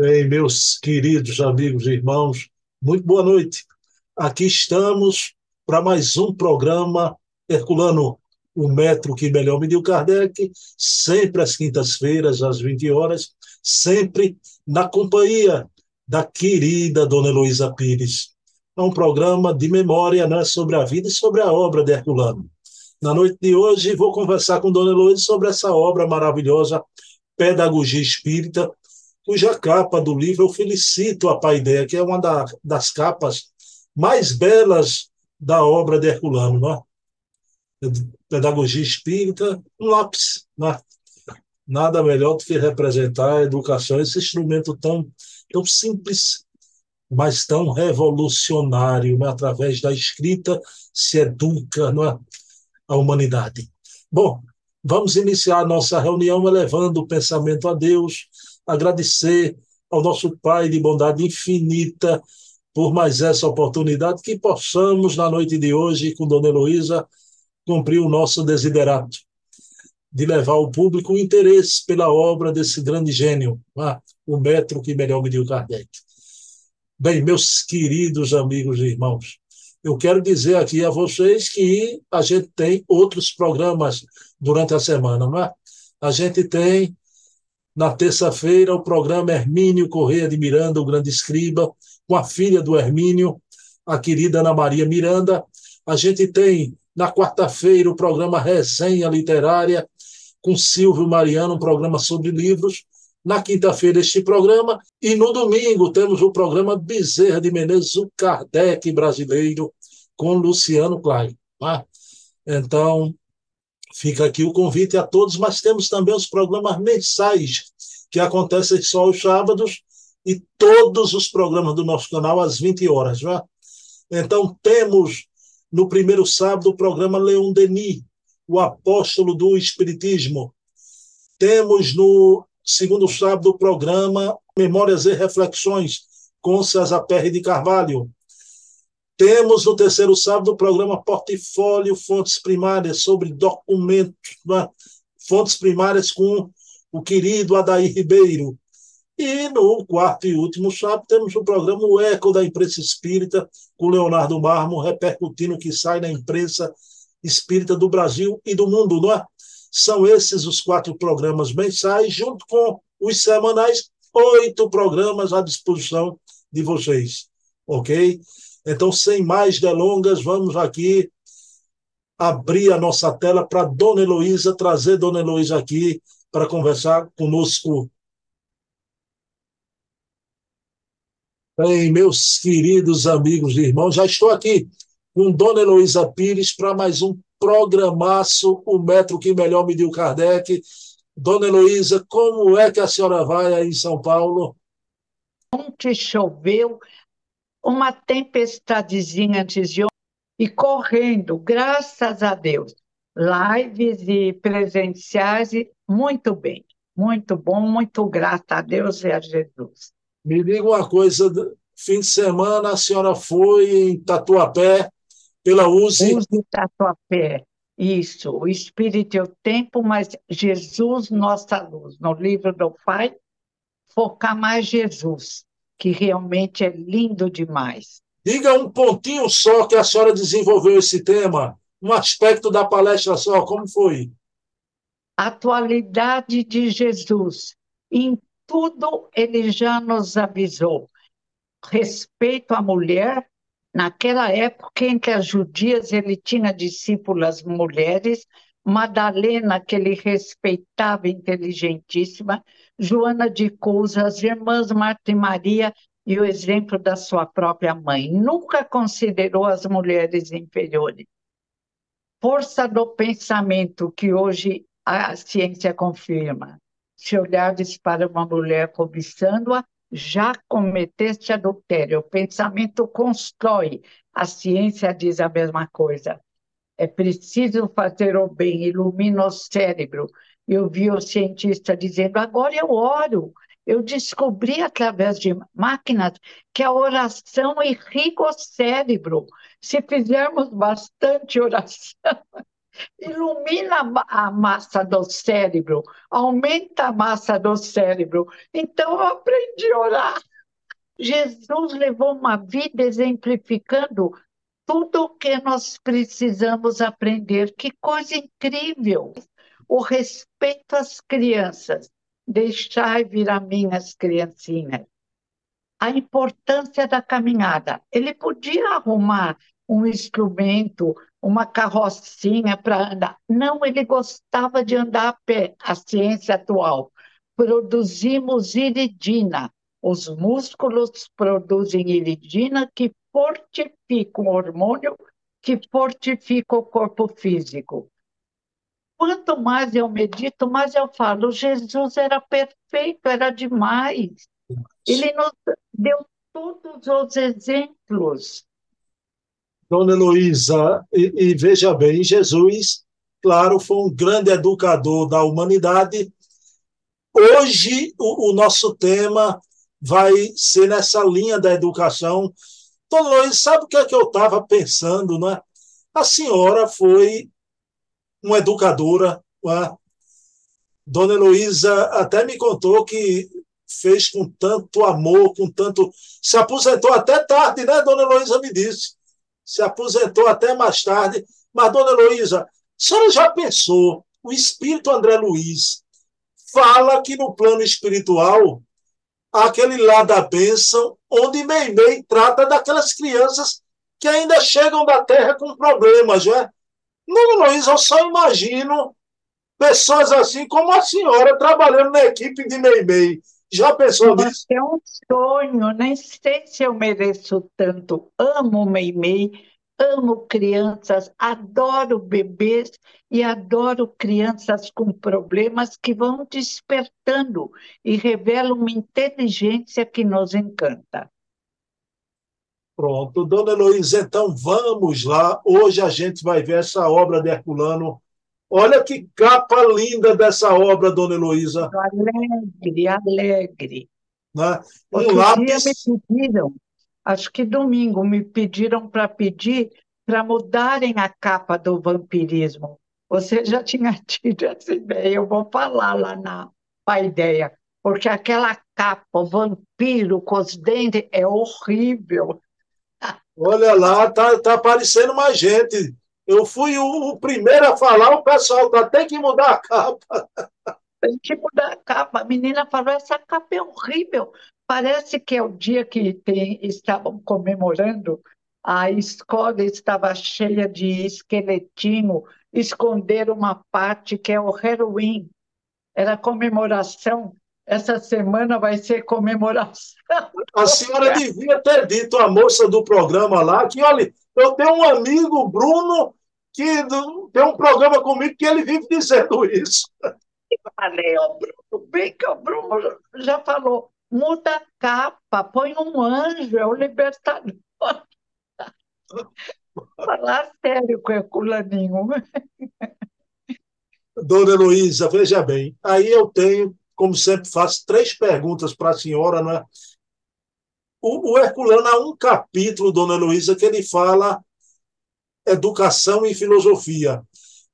Bem, meus queridos amigos e irmãos, muito boa noite. Aqui estamos para mais um programa Herculano, o metro que melhor mediu Kardec, sempre às quintas-feiras, às 20 horas, sempre na companhia da querida Dona Heloísa Pires. É um programa de memória né, sobre a vida e sobre a obra de Herculano. Na noite de hoje, vou conversar com Dona Heloísa sobre essa obra maravilhosa, Pedagogia Espírita, cuja capa do livro eu felicito a Paideia, que é uma da, das capas mais belas da obra de Herculano. Não é? Pedagogia espírita, um lápis. É? Nada melhor do que representar a educação, esse instrumento tão, tão simples, mas tão revolucionário. Né? Através da escrita se educa não é? a humanidade. Bom, vamos iniciar nossa reunião elevando o pensamento a Deus, agradecer ao nosso Pai de bondade infinita por mais essa oportunidade, que possamos, na noite de hoje, com Dona Heloísa, cumprir o nosso desiderato de levar ao público o interesse pela obra desse grande gênio, ah, o metro que melhor mediu Kardec. Bem, meus queridos amigos e irmãos, eu quero dizer aqui a vocês que a gente tem outros programas durante a semana, não é? A gente tem na terça-feira, o programa Hermínio Correia de Miranda, o grande escriba, com a filha do Hermínio, a querida Ana Maria Miranda. A gente tem, na quarta-feira, o programa Resenha Literária, com Silvio Mariano, um programa sobre livros. Na quinta-feira, este programa. E no domingo, temos o programa Bezerra de Menezes, o Kardec brasileiro, com Luciano Klein. Tá? Então, Fica aqui o convite a todos, mas temos também os programas mensais, que acontecem só aos sábados, e todos os programas do nosso canal às 20 horas. Né? Então, temos no primeiro sábado o programa Leon Denis, o apóstolo do Espiritismo. Temos no segundo sábado o programa Memórias e Reflexões, com César Perry de Carvalho. Temos no terceiro sábado o programa Portfólio Fontes Primárias sobre documentos, né? fontes primárias com o querido Adair Ribeiro. E no quarto e último sábado temos o programa O Eco da Imprensa Espírita, com Leonardo Marmo, repercutindo o que sai na imprensa espírita do Brasil e do mundo, não é? São esses os quatro programas mensais, junto com os semanais, oito programas à disposição de vocês, ok? Então, sem mais delongas, vamos aqui abrir a nossa tela para Dona Heloísa, trazer Dona Heloísa aqui para conversar conosco. Bem, meus queridos amigos e irmãos, já estou aqui com Dona Heloísa Pires para mais um programaço, o metro que melhor mediu Kardec. Dona Heloísa, como é que a senhora vai aí em São Paulo? Ontem choveu, uma tempestadezinha antes de ontem e correndo, graças a Deus. Lives e presenciais, muito bem, muito bom, muito grata a Deus e a Jesus. Me diga uma coisa, fim de semana a senhora foi em Tatuapé, pela USE? USE Tatuapé, isso, o Espírito e o Tempo, mas Jesus, nossa luz. No livro do Pai, focar mais Jesus que realmente é lindo demais. Diga um pontinho só que a senhora desenvolveu esse tema, um aspecto da palestra só, como foi? Atualidade de Jesus. Em tudo ele já nos avisou. Respeito à mulher, naquela época que as judias ele tinha discípulas mulheres, Madalena, que ele respeitava, inteligentíssima, Joana de Cousa, as irmãs Marta e Maria e o exemplo da sua própria mãe. Nunca considerou as mulheres inferiores. Força do pensamento que hoje a ciência confirma. Se olhares para uma mulher cobiçando-a, já cometeste adultério. O pensamento constrói, a ciência diz a mesma coisa. É preciso fazer o bem, ilumina o cérebro, eu vi o cientista dizendo: agora eu oro. Eu descobri através de máquinas que a oração irriga o cérebro. Se fizermos bastante oração, ilumina a massa do cérebro, aumenta a massa do cérebro. Então eu aprendi a orar. Jesus levou uma vida exemplificando tudo o que nós precisamos aprender. Que coisa incrível! O respeito às crianças. Deixai vir a mim as criancinhas. A importância da caminhada. Ele podia arrumar um instrumento, uma carrocinha para andar. Não, ele gostava de andar a pé. A ciência atual. Produzimos iridina. Os músculos produzem iridina que fortifica o hormônio que fortifica o corpo físico. Quanto mais eu medito, mais eu falo, Jesus era perfeito, era demais. Ele nos deu todos os exemplos. Dona Heloísa, e, e veja bem, Jesus, claro, foi um grande educador da humanidade. Hoje, o, o nosso tema vai ser nessa linha da educação. Dona Heloísa, sabe o que é que eu estava pensando, né? A senhora foi uma educadora. Uma... Dona Heloísa até me contou que fez com tanto amor, com tanto. Se aposentou até tarde, né? Dona Heloísa me disse. Se aposentou até mais tarde. Mas, Dona Heloísa, a senhora já pensou? O espírito André Luiz fala que no plano espiritual, aquele lá da bênção, onde Meimei trata daquelas crianças que ainda chegam da terra com problemas, não é? Não, Luiz, eu só imagino pessoas assim como a senhora trabalhando na equipe de Meimei. Já pensou nisso? É um sonho, nem sei se eu mereço tanto. Amo Meimei, amo crianças, adoro bebês e adoro crianças com problemas que vão despertando e revelam uma inteligência que nos encanta. Pronto, dona Heloísa, então vamos lá. Hoje a gente vai ver essa obra de Herculano. Olha que capa linda dessa obra, dona Heloísa. Alegre, alegre. Né? Um Outro lápis. Dia me pediram, acho que domingo, me pediram para pedir para mudarem a capa do vampirismo. Você já tinha tido essa ideia, eu vou falar lá na ideia, porque aquela capa, o vampiro com os dentes, é horrível. Olha lá, tá, tá aparecendo mais gente. Eu fui o, o primeiro a falar, o pessoal tá, tem que mudar a capa. Tem que mudar a capa. A menina falou, essa capa é horrível. Parece que é o dia que tem, estavam comemorando, a escola estava cheia de esqueletinho, esconderam uma parte que é o Halloween. Era comemoração essa semana vai ser comemoração. A senhora devia ter dito à moça do programa lá que, olha, eu tenho um amigo, Bruno, que tem um programa comigo que ele vive dizendo isso. Falei ao Bruno, bem que o Bruno já falou, muda a capa, põe um anjo, é o libertador. Falar sério com o culaninho. Dona Heloísa, veja bem, aí eu tenho como sempre, faço três perguntas para a senhora. Né? O, o Herculano há um capítulo, dona Luísa, que ele fala educação e filosofia.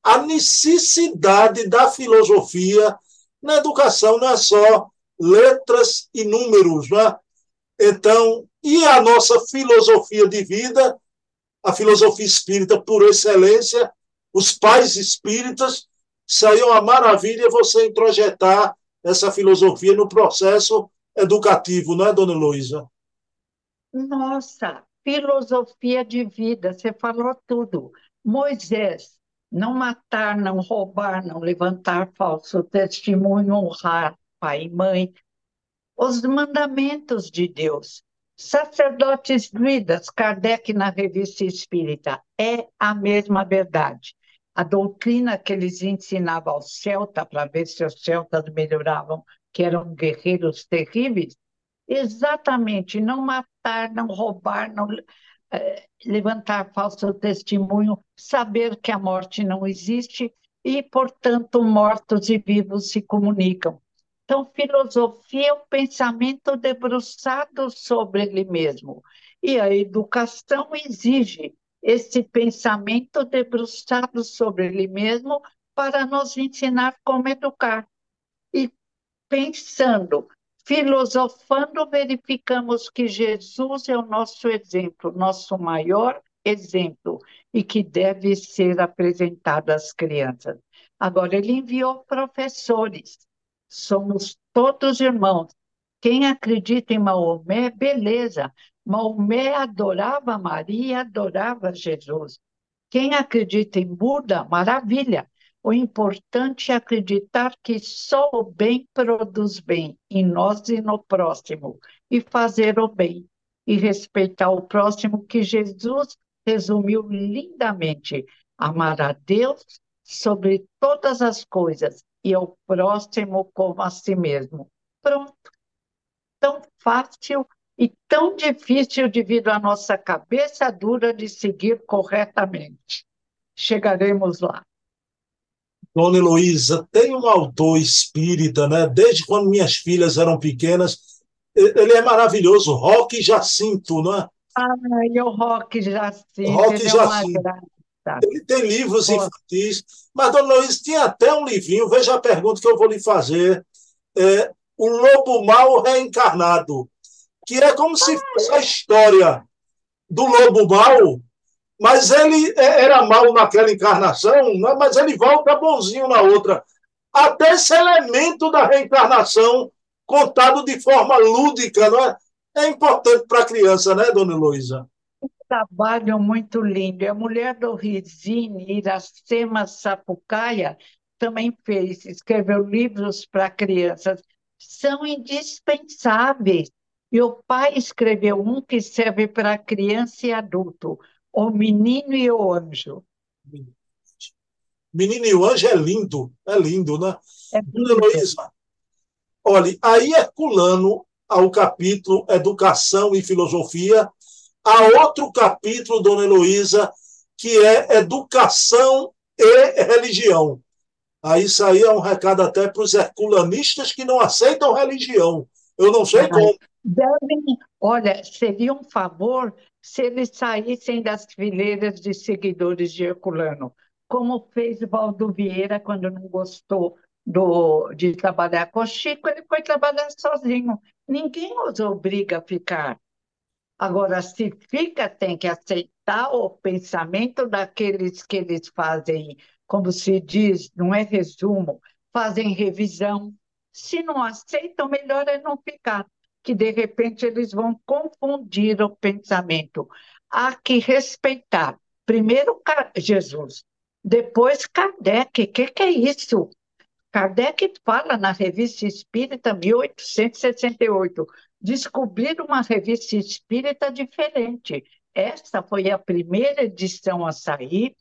A necessidade da filosofia na educação não é só letras e números, é? Então, e a nossa filosofia de vida, a filosofia espírita por excelência, os pais espíritas, saiu uma maravilha você introjetar essa filosofia no processo educativo, não é, dona Luísa? Nossa, filosofia de vida, você falou tudo. Moisés, não matar, não roubar, não levantar falso testemunho, honrar pai e mãe. Os mandamentos de Deus. Sacerdotes druidas, Kardec na Revista Espírita, é a mesma verdade a doutrina que eles ensinavam aos celtas, para ver se os celtas melhoravam, que eram guerreiros terríveis, exatamente, não matar, não roubar, não eh, levantar falso testemunho, saber que a morte não existe e, portanto, mortos e vivos se comunicam. Então, filosofia é o pensamento debruçado sobre ele mesmo. E a educação exige esse pensamento debruçado sobre ele mesmo para nos ensinar como educar. E pensando, filosofando, verificamos que Jesus é o nosso exemplo, nosso maior exemplo, e que deve ser apresentado às crianças. Agora, ele enviou professores, somos todos irmãos. Quem acredita em Maomé, beleza. Maomé adorava Maria, adorava Jesus. Quem acredita em Buda, maravilha. O importante é acreditar que só o bem produz bem em nós e no próximo, e fazer o bem, e respeitar o próximo, que Jesus resumiu lindamente: amar a Deus sobre todas as coisas e ao próximo como a si mesmo. Pronto. Tão fácil e tão difícil devido à nossa cabeça dura de seguir corretamente. Chegaremos lá. Dona Heloísa, tem um autor espírita, né? Desde quando minhas filhas eram pequenas, ele é maravilhoso, Roque Jacinto, não é? Ai, o Roque Jacinto, Roque ele Jacinto. é uma graça. Ele tem livros Pô. infantis, mas, Dona Heloísa, tinha até um livrinho, veja a pergunta que eu vou lhe fazer, é, O Lobo Mal Reencarnado, que é como se fosse a história do lobo mal, mas ele é- era mal naquela encarnação, né? mas ele volta bonzinho na outra. Até esse elemento da reencarnação contado de forma lúdica, não é? É importante para a criança, né, dona Heloísa? trabalho muito lindo. A mulher do Rizini, Iracema Sapucaia, também fez, escreveu livros para crianças. São indispensáveis. E o pai escreveu um que serve para criança e adulto, O Menino e o Anjo. Menino e o Anjo é lindo, é lindo, né? É Dona lindo. Heloísa, olha, aí Herculano, ao capítulo Educação e Filosofia, há outro capítulo, Dona Heloísa, que é Educação e Religião. Aí isso aí é um recado até para os herculanistas que não aceitam religião. Eu não sei como. Devem, olha, seria um favor se eles saíssem das fileiras de seguidores de Herculano, como fez Valdo Vieira quando não gostou do, de trabalhar com o Chico, ele foi trabalhar sozinho. Ninguém os obriga a ficar. Agora, se fica, tem que aceitar o pensamento daqueles que eles fazem, como se diz, não é resumo, fazem revisão. Se não aceitam, melhor é não ficar, que de repente eles vão confundir o pensamento. Há que respeitar. Primeiro Jesus, depois Kardec. O que, que é isso? Kardec fala na Revista Espírita 1868, descobrir uma revista espírita diferente. Essa foi a primeira edição a sair,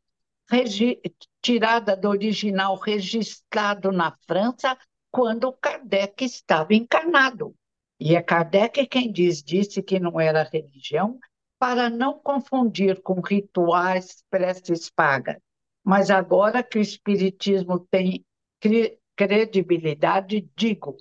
tirada do original registrado na França, quando Kardec estava encarnado. E é Kardec quem diz, disse que não era religião, para não confundir com rituais, preces pagas. Mas agora que o Espiritismo tem cre- credibilidade, digo,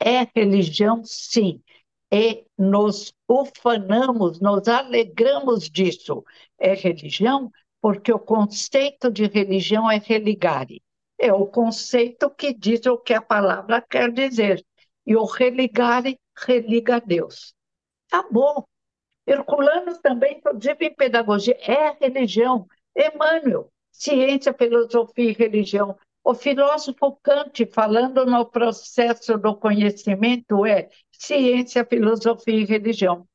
é religião, sim. E nos ufanamos, nos alegramos disso. É religião porque o conceito de religião é religare. É o conceito que diz o que a palavra quer dizer. E o religare religa a Deus. Acabou. Herculano também, inclusive em pedagogia, é religião. Emmanuel, ciência, filosofia e religião. O filósofo Kant, falando no processo do conhecimento, é ciência, filosofia e religião.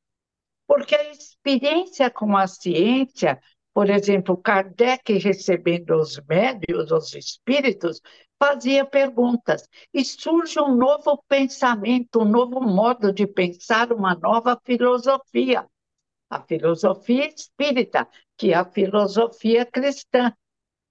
Porque a experiência com a ciência, por exemplo, Kardec recebendo os médios, os espíritos, fazia perguntas e surge um novo pensamento, um novo modo de pensar, uma nova filosofia. A filosofia espírita, que é a filosofia cristã,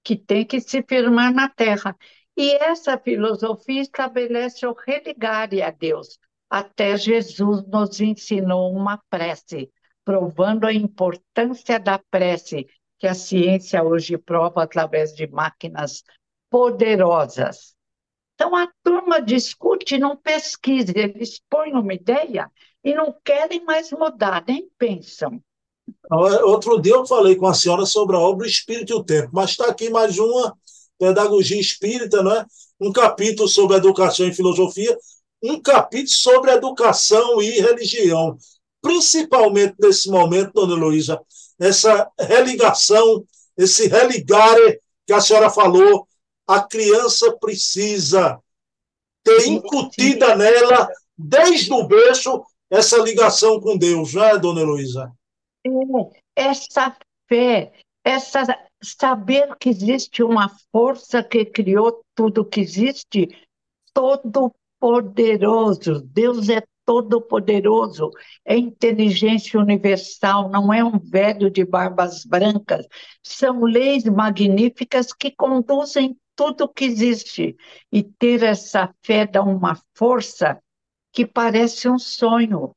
que tem que se firmar na terra. E essa filosofia estabelece o religare a Deus. Até Jesus nos ensinou uma prece, provando a importância da prece, que a ciência hoje prova através de máquinas poderosas. Então a turma discute, não pesquisa, eles põem uma ideia e não querem mais mudar, nem pensam. Outro dia eu falei com a senhora sobre a obra Espírito e o Tempo, mas está aqui mais uma pedagogia espírita, né? um capítulo sobre educação e filosofia, um capítulo sobre educação e religião. Principalmente nesse momento, dona Heloísa, essa religação, esse religare que a senhora falou, a criança precisa ter incutida nela, desde o berço, essa ligação com Deus, não é, dona Heloísa? É, essa fé, essa saber que existe uma força que criou tudo que existe, todo poderoso. Deus é todo poderoso, é inteligência universal, não é um velho de barbas brancas. São leis magníficas que conduzem tudo que existe. E ter essa fé dá uma força que parece um sonho.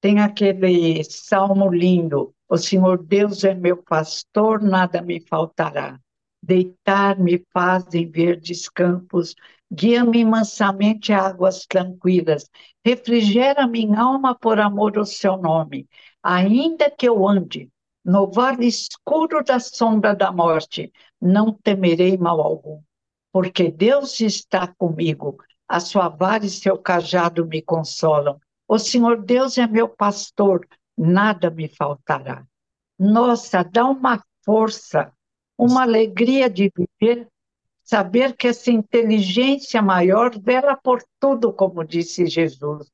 Tem aquele salmo lindo: O Senhor Deus é meu pastor, nada me faltará. Deitar-me faz em verdes campos, guia-me mansamente a águas tranquilas, refrigera minha alma por amor ao seu nome. Ainda que eu ande no vale escuro da sombra da morte, não temerei mal algum, porque Deus está comigo, a sua vara e seu cajado me consolam. O Senhor Deus é meu pastor, nada me faltará. Nossa, dá uma força, uma alegria de viver, saber que essa inteligência maior vela por tudo, como disse Jesus,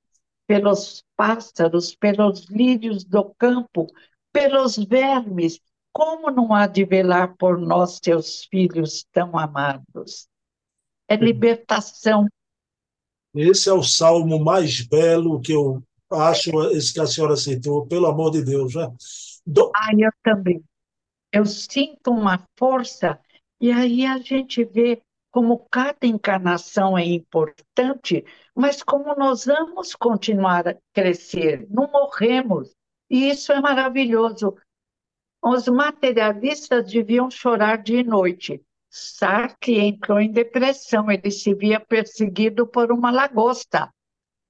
pelos pássaros, pelos lírios do campo, pelos vermes, como não há de velar por nós, seus filhos tão amados? É libertação, esse é o salmo mais belo que eu acho, esse que a senhora citou, pelo amor de Deus. Né? Do... Ah, eu também. Eu sinto uma força, e aí a gente vê como cada encarnação é importante, mas como nós vamos continuar a crescer, não morremos. E isso é maravilhoso. Os materialistas deviam chorar de noite, Sartre entrou em depressão, ele se via perseguido por uma lagosta.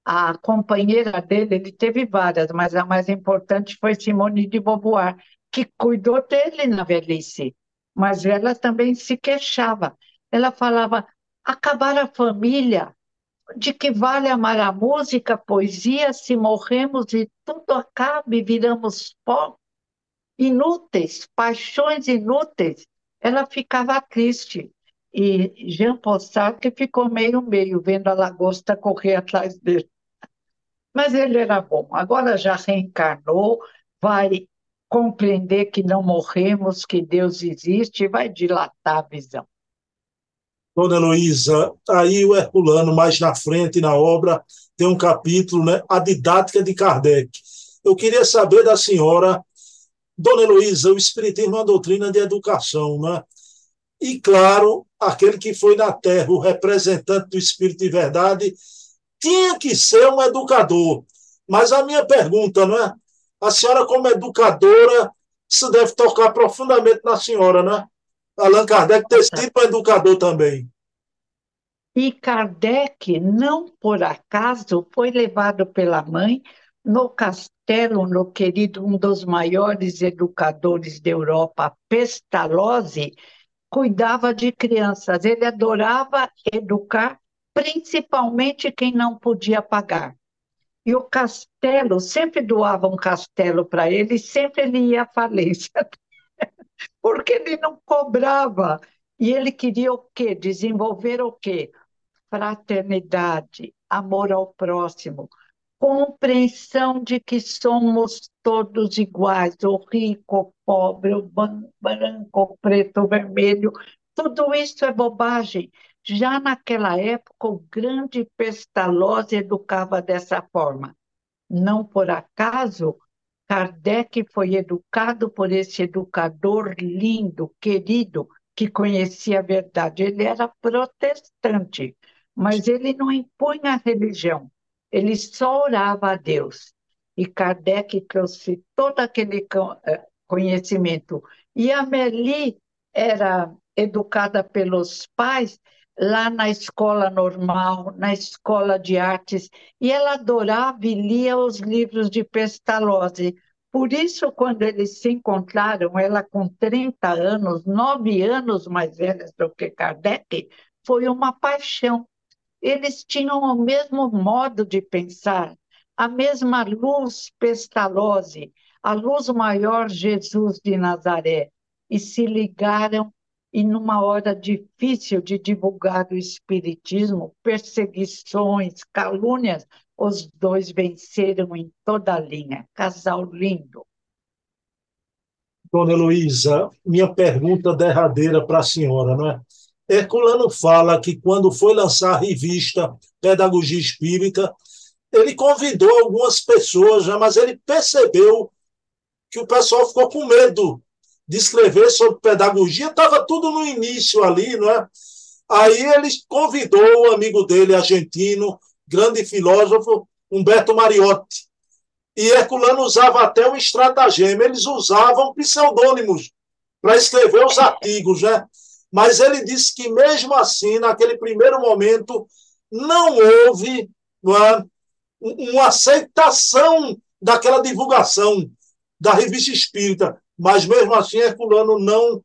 A companheira dele, ele teve várias, mas a mais importante foi Simone de Beauvoir, que cuidou dele na velhice. Mas ela também se queixava. Ela falava: acabar a família, de que vale amar a música, a poesia, se morremos e tudo acaba e viramos pó? Inúteis, paixões inúteis ela ficava triste. E Jean Paul ficou meio-meio, vendo a lagosta correr atrás dele. Mas ele era bom. Agora já reencarnou, vai compreender que não morremos, que Deus existe vai dilatar a visão. Dona Heloísa, aí o Herculano, mais na frente na obra, tem um capítulo, né, A Didática de Kardec. Eu queria saber da senhora Dona Heloísa, o Espiritismo é uma doutrina de educação, né? E, claro, aquele que foi na Terra o representante do Espírito de verdade tinha que ser um educador. Mas a minha pergunta, não é? A senhora, como educadora, isso deve tocar profundamente na senhora, né? Allan Kardec ter sido um educador também. E Kardec, não por acaso, foi levado pela mãe no castelo, no querido, um dos maiores educadores da Europa, Pestalozzi, cuidava de crianças. Ele adorava educar, principalmente quem não podia pagar. E o castelo, sempre doava um castelo para ele, sempre ele ia à falência, porque ele não cobrava. E ele queria o quê? Desenvolver o quê? Fraternidade, amor ao próximo, compreensão de que somos todos iguais, o rico, o pobre, o branco, o preto, o vermelho, tudo isso é bobagem. Já naquela época, o grande Pestalozzi educava dessa forma. Não por acaso, Kardec foi educado por esse educador lindo, querido, que conhecia a verdade. Ele era protestante, mas ele não impunha a religião ele só orava a Deus. E Kardec trouxe todo aquele eh, conhecimento. E a Meli era educada pelos pais lá na escola normal, na escola de artes, e ela adorava e lia os livros de Pestalozzi. Por isso, quando eles se encontraram, ela com 30 anos, nove anos mais velha do que Kardec, foi uma paixão. Eles tinham o mesmo modo de pensar, a mesma luz pestalose, a luz maior Jesus de Nazaré, e se ligaram e numa hora difícil de divulgar o espiritismo, perseguições, calúnias, os dois venceram em toda a linha. Casal lindo. Dona Heloísa, minha pergunta derradeira para a senhora, não é? Herculano fala que quando foi lançar a revista Pedagogia Espírita, ele convidou algumas pessoas, mas ele percebeu que o pessoal ficou com medo de escrever sobre pedagogia, estava tudo no início ali, não é? Aí ele convidou o amigo dele, argentino, grande filósofo, Humberto Mariotti. E Herculano usava até um estratagema, eles usavam pseudônimos para escrever os artigos, né? Mas ele disse que, mesmo assim, naquele primeiro momento, não houve é, uma aceitação daquela divulgação da revista espírita. Mas, mesmo assim, Herculano não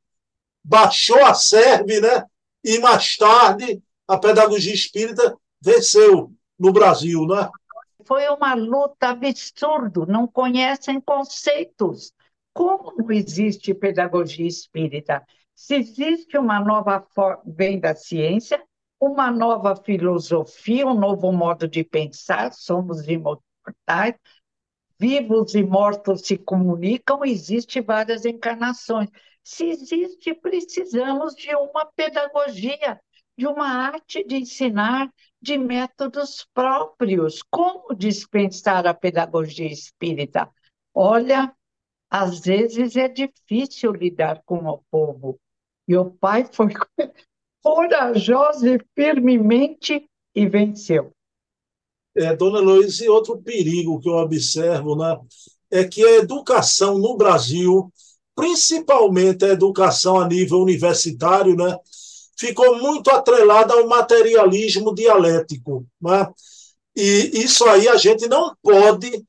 baixou a serve, né? E mais tarde, a pedagogia espírita venceu no Brasil, né? Foi uma luta absurda, não conhecem conceitos. Como não existe pedagogia espírita? Se existe uma nova forma, vem da ciência, uma nova filosofia, um novo modo de pensar, somos imortais, vivos e mortos se comunicam, existe várias encarnações. Se existe, precisamos de uma pedagogia, de uma arte de ensinar, de métodos próprios. Como dispensar a pedagogia espírita? Olha, às vezes é difícil lidar com o povo. E o pai foi corajoso e firmemente e venceu. É, dona Luiz, e outro perigo que eu observo né, é que a educação no Brasil, principalmente a educação a nível universitário, né, ficou muito atrelada ao materialismo dialético. Né? E isso aí a gente não pode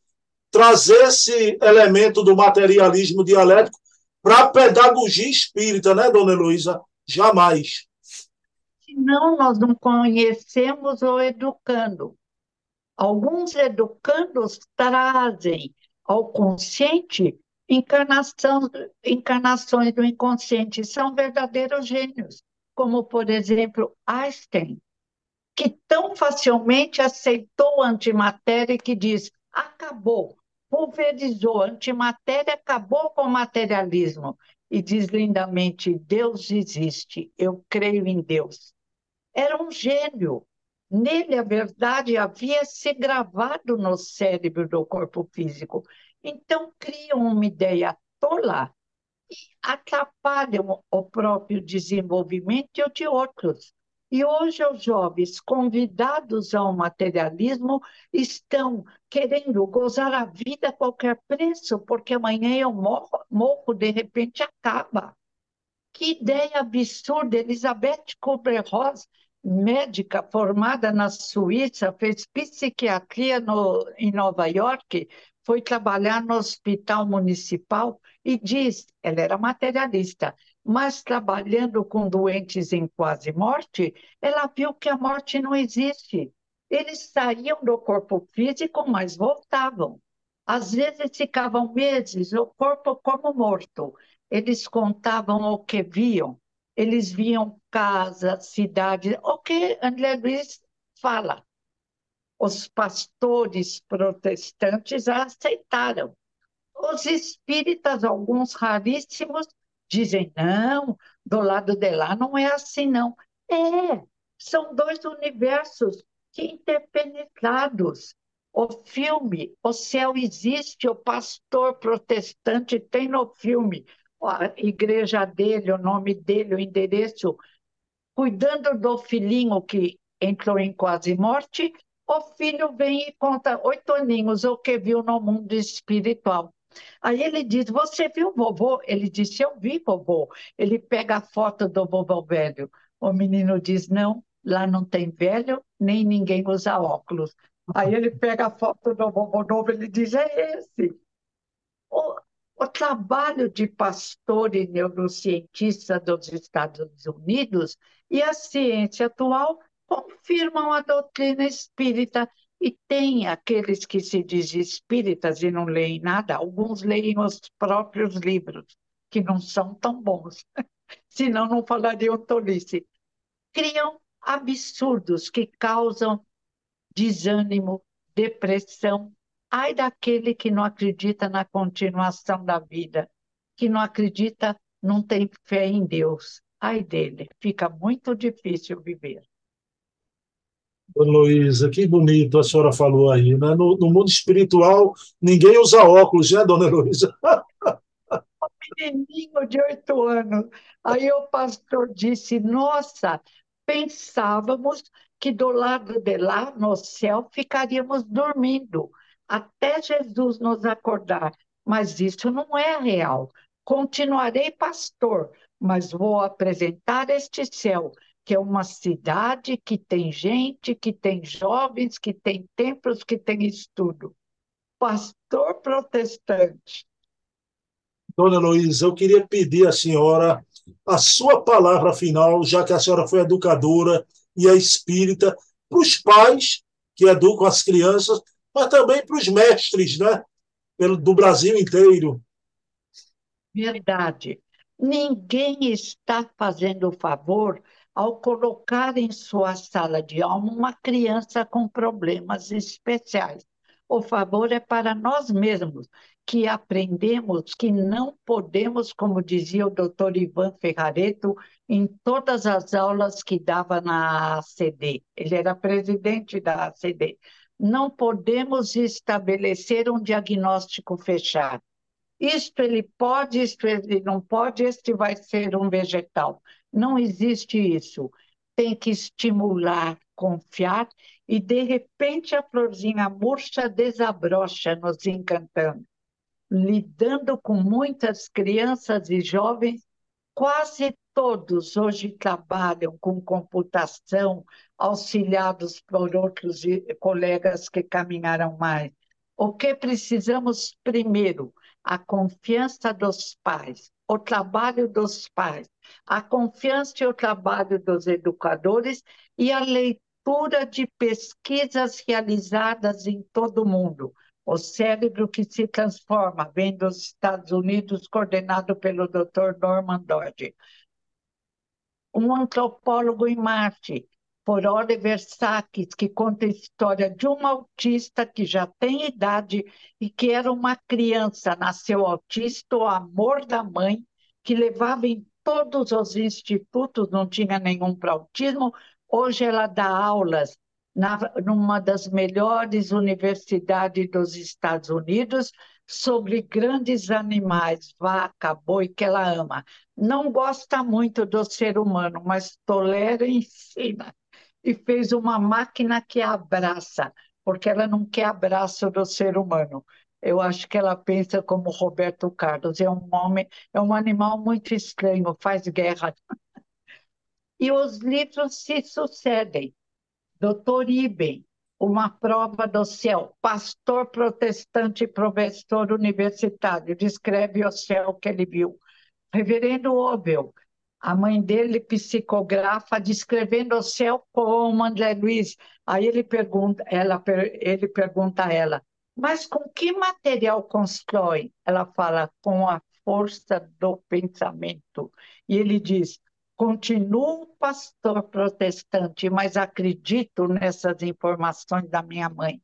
trazer esse elemento do materialismo dialético para a pedagogia espírita, né, dona Heloísa? Jamais. Senão nós não conhecemos o educando. Alguns educandos trazem ao consciente encarnação, encarnações do inconsciente, são verdadeiros gênios como, por exemplo, Einstein, que tão facilmente aceitou a antimatéria e que diz: acabou, pulverizou, antimatéria acabou com o materialismo. E diz lindamente: Deus existe, eu creio em Deus. Era um gênio. Nele a verdade havia se gravado no cérebro do corpo físico. Então criam uma ideia tola atrapalham o próprio desenvolvimento e o de outros. E hoje os jovens convidados ao materialismo estão querendo gozar a vida a qualquer preço, porque amanhã eu morro, morro de repente acaba. Que ideia absurda! Elizabeth Kubler-Ross, médica formada na Suíça, fez psiquiatria no, em Nova York, foi trabalhar no hospital municipal e diz, ela era materialista, mas trabalhando com doentes em quase morte, ela viu que a morte não existe. Eles saíam do corpo físico, mas voltavam. Às vezes ficavam meses, o corpo como morto. Eles contavam o que viam. Eles viam casas, cidades, o que André Luiz fala os pastores protestantes aceitaram. Os espíritas, alguns raríssimos, dizem: não, do lado de lá não é assim, não. É, são dois universos que interpenetrados. O filme, o céu existe, o pastor protestante tem no filme a igreja dele, o nome dele, o endereço, cuidando do filhinho que entrou em quase morte, o filho vem e conta oito aninhos o que viu no mundo espiritual. Aí ele diz: Você viu vovô? Ele disse: Eu vi vovô. Ele pega a foto do vovô velho. O menino diz: Não, lá não tem velho, nem ninguém usa óculos. Aí ele pega a foto do vovô novo, ele diz: É esse. O, o trabalho de pastor e neurocientista dos Estados Unidos e a ciência atual confirmam a doutrina espírita e tem aqueles que se dizem espíritas e não leem nada, alguns leem os próprios livros, que não são tão bons, senão não falariam tolice. Criam absurdos que causam desânimo, depressão. Ai daquele que não acredita na continuação da vida, que não acredita, não tem fé em Deus. Ai dele, fica muito difícil viver. Dona Luísa, que bonito a senhora falou aí, né? No, no mundo espiritual, ninguém usa óculos, né, dona Luísa? menininho de oito anos. Aí o pastor disse: Nossa, pensávamos que do lado de lá, no céu, ficaríamos dormindo até Jesus nos acordar. Mas isso não é real. Continuarei pastor, mas vou apresentar este céu que é uma cidade que tem gente, que tem jovens, que tem templos, que tem estudo. Pastor protestante. Dona Luísa, eu queria pedir à senhora a sua palavra final, já que a senhora foi educadora e é espírita, para os pais que educam as crianças, mas também para os mestres, né? Do Brasil inteiro. Verdade. Ninguém está fazendo favor ao colocar em sua sala de aula uma criança com problemas especiais. O favor é para nós mesmos, que aprendemos que não podemos, como dizia o doutor Ivan Ferrareto, em todas as aulas que dava na ACD. Ele era presidente da ACD. Não podemos estabelecer um diagnóstico fechado. Isto ele pode, isto ele não pode, este vai ser um vegetal. Não existe isso. Tem que estimular, confiar, e de repente a florzinha murcha desabrocha, nos encantando. Lidando com muitas crianças e jovens, quase todos hoje trabalham com computação, auxiliados por outros colegas que caminharam mais. O que precisamos primeiro? A confiança dos pais, o trabalho dos pais, a confiança e o trabalho dos educadores e a leitura de pesquisas realizadas em todo o mundo. O cérebro que se transforma vem dos Estados Unidos, coordenado pelo Dr. Norman Dodge. Um antropólogo em Marte, por Oliver Sacks, que conta a história de uma autista que já tem idade e que era uma criança, nasceu autista, o amor da mãe, que levava em todos os institutos, não tinha nenhum para autismo. Hoje ela dá aulas na, numa das melhores universidades dos Estados Unidos sobre grandes animais, vaca, boi, que ela ama. Não gosta muito do ser humano, mas tolera e ensina e fez uma máquina que abraça, porque ela não quer abraço do ser humano. Eu acho que ela pensa como Roberto Carlos, é um homem, é um animal muito estranho, faz guerra. E os livros se sucedem. Doutor Iben, Uma Prova do Céu, pastor protestante e professor universitário, descreve o céu que ele viu. Reverendo Obel, a mãe dele psicografa descrevendo o céu como André Luiz. Aí ele pergunta, ela, ele pergunta a ela, mas com que material constrói? Ela fala, com a força do pensamento. E ele diz, continuo pastor protestante, mas acredito nessas informações da minha mãe.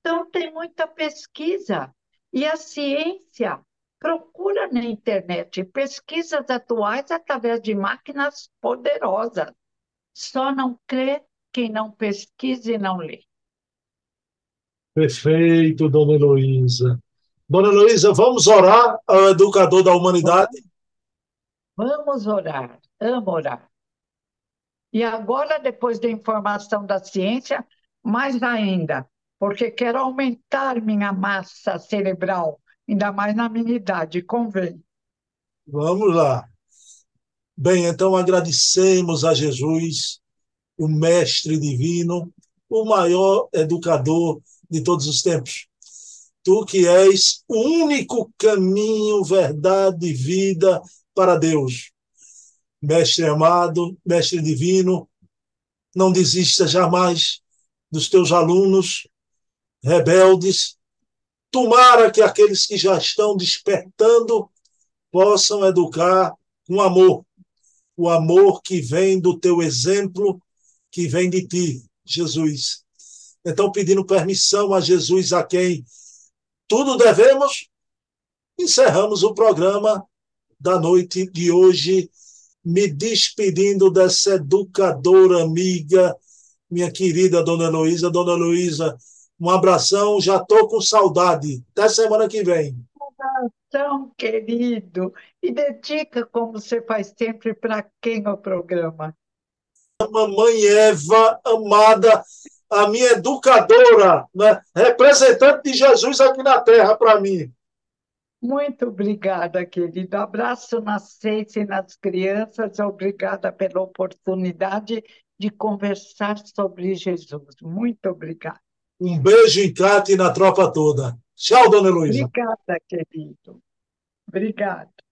Então, tem muita pesquisa. E a ciência Procura na internet pesquisas atuais através de máquinas poderosas. Só não crê quem não pesquisa e não lê. Perfeito, dona Heloísa. Dona Heloísa, vamos orar ao educador da humanidade? Vamos orar, amo orar. E agora, depois da informação da ciência, mais ainda, porque quero aumentar minha massa cerebral ainda mais na minha idade, convém. Vamos lá. Bem, então agradecemos a Jesus, o Mestre Divino, o maior educador de todos os tempos. Tu que és o único caminho, verdade e vida para Deus. Mestre amado, mestre divino, não desista jamais dos teus alunos rebeldes. Tomara que aqueles que já estão despertando possam educar com amor, o amor que vem do teu exemplo, que vem de ti, Jesus. Então, pedindo permissão a Jesus, a quem tudo devemos, encerramos o programa da noite de hoje, me despedindo dessa educadora amiga, minha querida Dona Heloísa. Dona Heloísa, um abração, já estou com saudade. Até semana que vem. Um abração, querido. E dedica, como você faz sempre, para quem o programa? Mamãe Eva, amada, a minha educadora, né? representante de Jesus aqui na Terra para mim. Muito obrigada, querido. Abraço nas seis e nas crianças. Obrigada pela oportunidade de conversar sobre Jesus. Muito obrigada. Um beijo em Cate e na tropa toda. Tchau, dona Heloísa. Obrigada, querido. Obrigada.